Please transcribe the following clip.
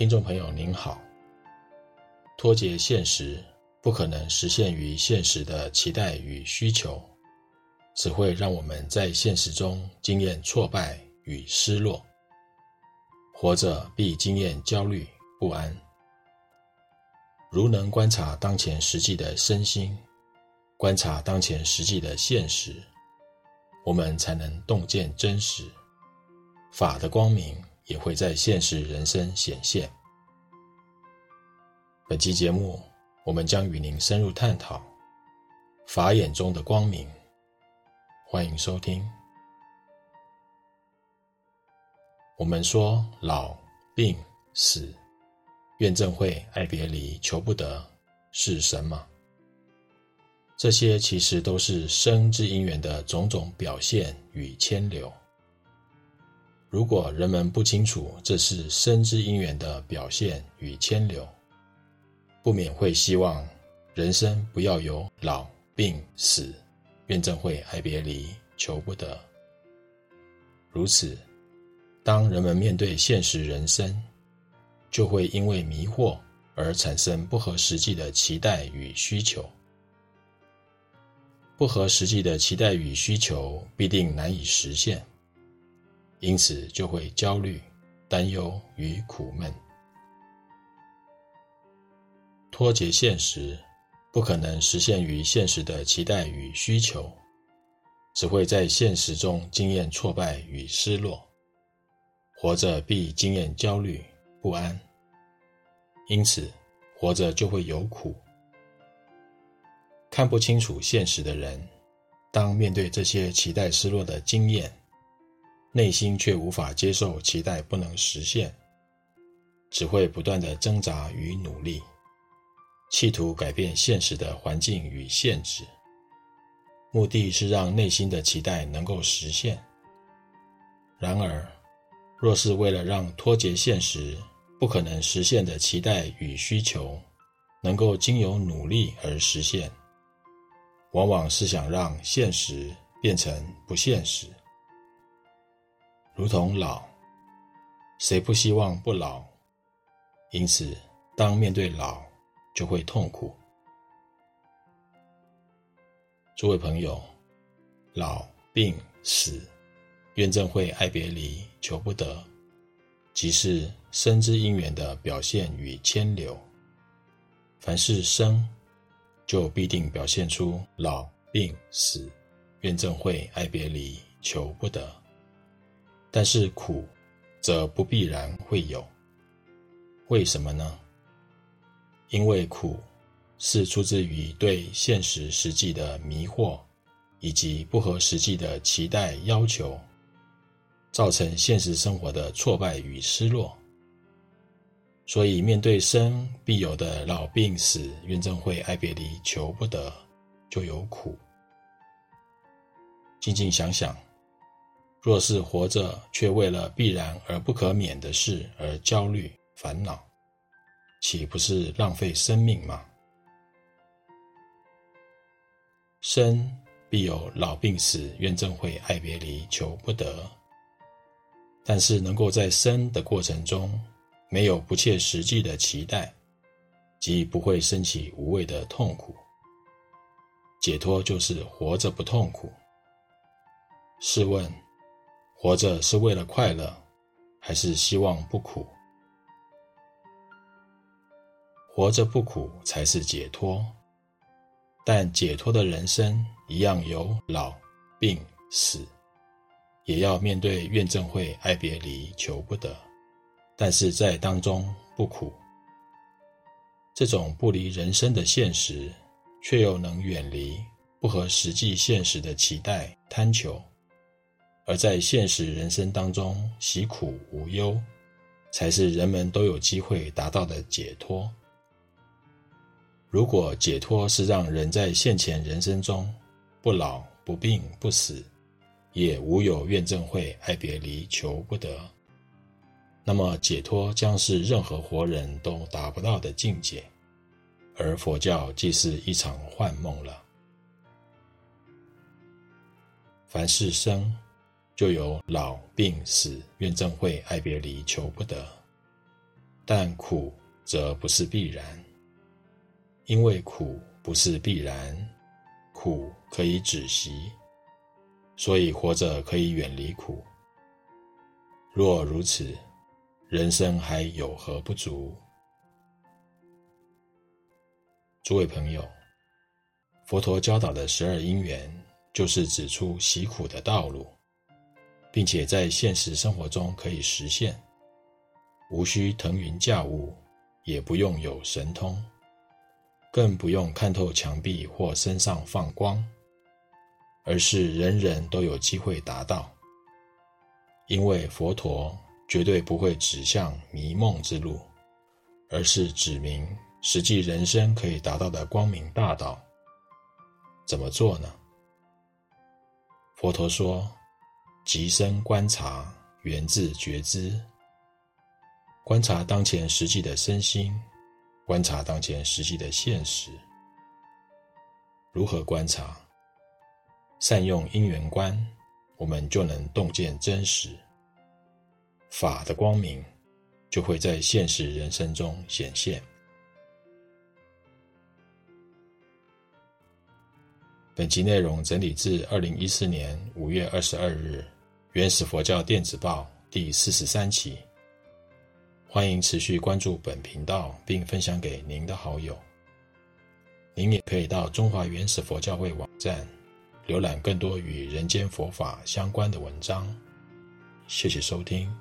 听众朋友您好，脱节现实不可能实现于现实的期待与需求，只会让我们在现实中经验挫败与失落。活着必经验焦虑不安。如能观察当前实际的身心，观察当前实际的现实，我们才能洞见真实，法的光明也会在现实人生显现。本期节目，我们将与您深入探讨法眼中的光明。欢迎收听。我们说老、病、死。怨憎会、爱别离、求不得，是什么？这些其实都是生之因缘的种种表现与牵流。如果人们不清楚这是生之因缘的表现与牵流，不免会希望人生不要有老、病、死、怨憎会、爱别离、求不得。如此，当人们面对现实人生，就会因为迷惑而产生不合实际的期待与需求，不合实际的期待与需求必定难以实现，因此就会焦虑、担忧与苦闷。脱节现实不可能实现于现实的期待与需求，只会在现实中经验挫败与失落。活着必经验焦虑。不安，因此活着就会有苦。看不清楚现实的人，当面对这些期待失落的经验，内心却无法接受期待不能实现，只会不断的挣扎与努力，企图改变现实的环境与限制，目的是让内心的期待能够实现。然而，若是为了让脱节现实，不可能实现的期待与需求，能够经由努力而实现，往往是想让现实变成不现实。如同老，谁不希望不老？因此，当面对老，就会痛苦。诸位朋友，老、病、死、怨憎会、爱别离、求不得。即是生之因缘的表现与牵流。凡是生，就必定表现出老、病、死、怨憎会、爱别离、求不得。但是苦，则不必然会有。为什么呢？因为苦是出自于对现实实际的迷惑，以及不合实际的期待要求。造成现实生活的挫败与失落，所以面对生必有的老病死、怨憎会、爱别离、求不得，就有苦。静静想想，若是活着却为了必然而不可免的事而焦虑烦恼，岂不是浪费生命吗？生必有老病死、怨憎会、爱别离、求不得。但是，能够在生的过程中没有不切实际的期待，即不会生起无谓的痛苦。解脱就是活着不痛苦。试问，活着是为了快乐，还是希望不苦？活着不苦才是解脱。但解脱的人生一样有老、病、死。也要面对怨憎会、爱别离、求不得，但是在当中不苦。这种不离人生的现实，却又能远离不合实际现实的期待贪求，而在现实人生当中喜苦无忧，才是人们都有机会达到的解脱。如果解脱是让人在现前人生中不老、不病、不死，也无有怨憎会、爱别离、求不得，那么解脱将是任何活人都达不到的境界，而佛教即是一场幻梦了。凡是生，就有老、病、死、怨憎会、爱别离、求不得。但苦则不是必然，因为苦不是必然，苦可以止息，所以活着可以远离苦。若如此，人生还有何不足？诸位朋友，佛陀教导的十二因缘，就是指出习苦的道路，并且在现实生活中可以实现，无需腾云驾雾，也不用有神通，更不用看透墙壁或身上放光，而是人人都有机会达到。因为佛陀绝对不会指向迷梦之路，而是指明实际人生可以达到的光明大道。怎么做呢？佛陀说：“即身观察，源自觉知。观察当前实际的身心，观察当前实际的现实。如何观察？善用因缘观。”我们就能洞见真实，法的光明就会在现实人生中显现。本集内容整理自二零一四年五月二十二日《原始佛教电子报》第四十三期。欢迎持续关注本频道，并分享给您的好友。您也可以到中华原始佛教会网站。浏览更多与人间佛法相关的文章，谢谢收听。